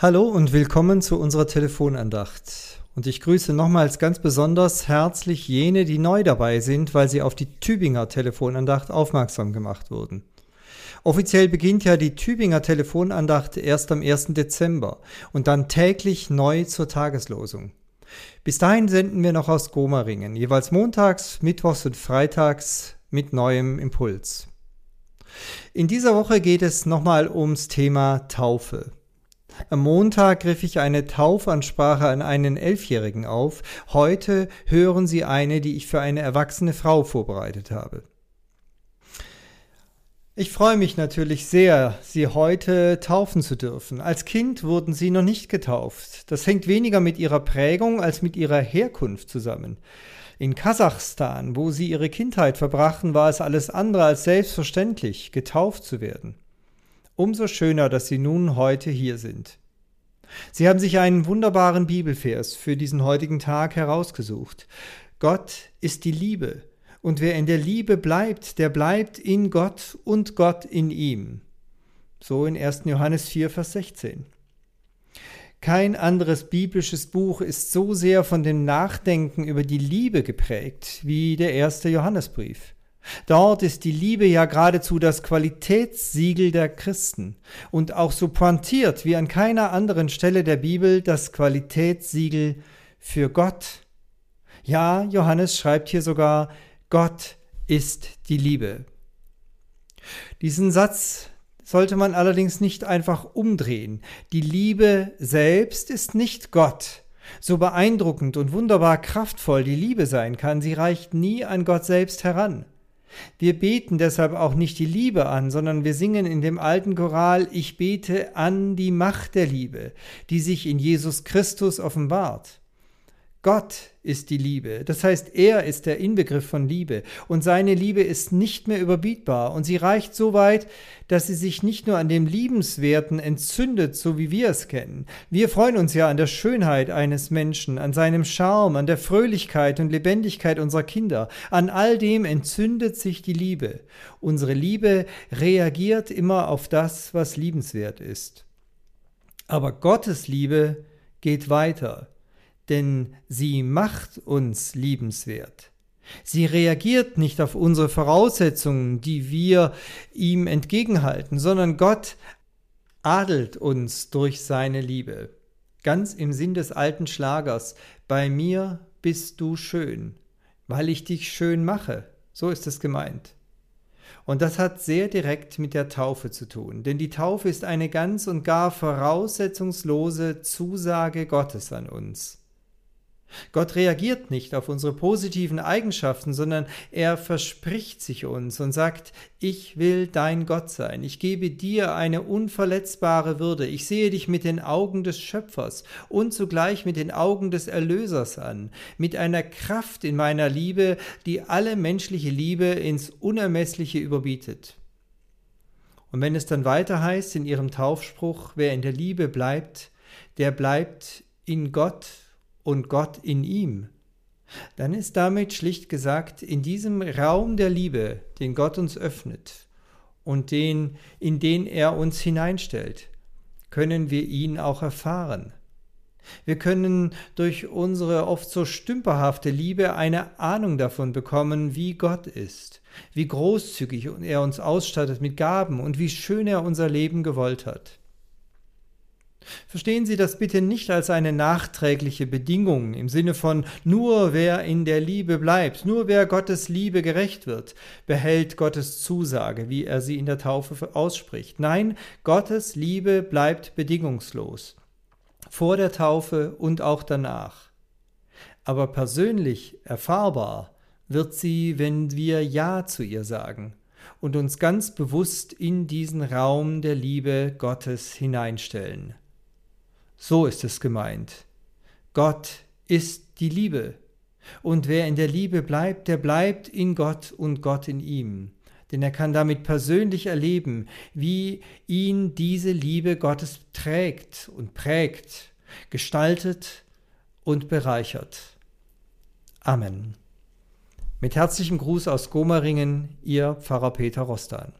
Hallo und willkommen zu unserer Telefonandacht. Und ich grüße nochmals ganz besonders herzlich jene, die neu dabei sind, weil sie auf die Tübinger Telefonandacht aufmerksam gemacht wurden. Offiziell beginnt ja die Tübinger Telefonandacht erst am 1. Dezember und dann täglich neu zur Tageslosung. Bis dahin senden wir noch aus Gomaringen, jeweils montags, mittwochs und freitags mit neuem Impuls. In dieser Woche geht es nochmal ums Thema Taufe. Am Montag griff ich eine Taufansprache an einen Elfjährigen auf. Heute hören Sie eine, die ich für eine erwachsene Frau vorbereitet habe. Ich freue mich natürlich sehr, Sie heute taufen zu dürfen. Als Kind wurden Sie noch nicht getauft. Das hängt weniger mit Ihrer Prägung als mit Ihrer Herkunft zusammen. In Kasachstan, wo Sie Ihre Kindheit verbrachten, war es alles andere als selbstverständlich, getauft zu werden. Umso schöner, dass Sie nun heute hier sind. Sie haben sich einen wunderbaren Bibelvers für diesen heutigen Tag herausgesucht. Gott ist die Liebe, und wer in der Liebe bleibt, der bleibt in Gott und Gott in ihm. So in 1. Johannes 4, Vers 16. Kein anderes biblisches Buch ist so sehr von dem Nachdenken über die Liebe geprägt wie der erste Johannesbrief. Dort ist die Liebe ja geradezu das Qualitätssiegel der Christen und auch so pointiert wie an keiner anderen Stelle der Bibel das Qualitätssiegel für Gott. Ja, Johannes schreibt hier sogar, Gott ist die Liebe. Diesen Satz sollte man allerdings nicht einfach umdrehen. Die Liebe selbst ist nicht Gott. So beeindruckend und wunderbar kraftvoll die Liebe sein kann, sie reicht nie an Gott selbst heran. Wir beten deshalb auch nicht die Liebe an, sondern wir singen in dem alten Choral Ich bete an die Macht der Liebe, die sich in Jesus Christus offenbart. Gott ist die Liebe, das heißt, er ist der Inbegriff von Liebe und seine Liebe ist nicht mehr überbietbar und sie reicht so weit, dass sie sich nicht nur an dem Liebenswerten entzündet, so wie wir es kennen. Wir freuen uns ja an der Schönheit eines Menschen, an seinem Charme, an der Fröhlichkeit und Lebendigkeit unserer Kinder. An all dem entzündet sich die Liebe. Unsere Liebe reagiert immer auf das, was liebenswert ist. Aber Gottes Liebe geht weiter denn sie macht uns liebenswert. Sie reagiert nicht auf unsere Voraussetzungen, die wir ihm entgegenhalten, sondern Gott adelt uns durch seine Liebe. Ganz im Sinn des alten Schlagers, bei mir bist du schön, weil ich dich schön mache. So ist es gemeint. Und das hat sehr direkt mit der Taufe zu tun, denn die Taufe ist eine ganz und gar voraussetzungslose Zusage Gottes an uns. Gott reagiert nicht auf unsere positiven Eigenschaften, sondern er verspricht sich uns und sagt, ich will dein Gott sein, ich gebe dir eine unverletzbare Würde, ich sehe dich mit den Augen des Schöpfers und zugleich mit den Augen des Erlösers an, mit einer Kraft in meiner Liebe, die alle menschliche Liebe ins Unermessliche überbietet. Und wenn es dann weiter heißt in ihrem Taufspruch, wer in der Liebe bleibt, der bleibt in Gott und Gott in ihm, dann ist damit schlicht gesagt, in diesem Raum der Liebe, den Gott uns öffnet und den, in den er uns hineinstellt, können wir ihn auch erfahren. Wir können durch unsere oft so stümperhafte Liebe eine Ahnung davon bekommen, wie Gott ist, wie großzügig er uns ausstattet mit Gaben und wie schön er unser Leben gewollt hat. Verstehen Sie das bitte nicht als eine nachträgliche Bedingung im Sinne von nur wer in der Liebe bleibt, nur wer Gottes Liebe gerecht wird, behält Gottes Zusage, wie er sie in der Taufe ausspricht. Nein, Gottes Liebe bleibt bedingungslos. Vor der Taufe und auch danach. Aber persönlich erfahrbar wird sie, wenn wir Ja zu ihr sagen und uns ganz bewusst in diesen Raum der Liebe Gottes hineinstellen. So ist es gemeint. Gott ist die Liebe. Und wer in der Liebe bleibt, der bleibt in Gott und Gott in ihm. Denn er kann damit persönlich erleben, wie ihn diese Liebe Gottes trägt und prägt, gestaltet und bereichert. Amen. Mit herzlichem Gruß aus Gomaringen, Ihr Pfarrer Peter Rostan.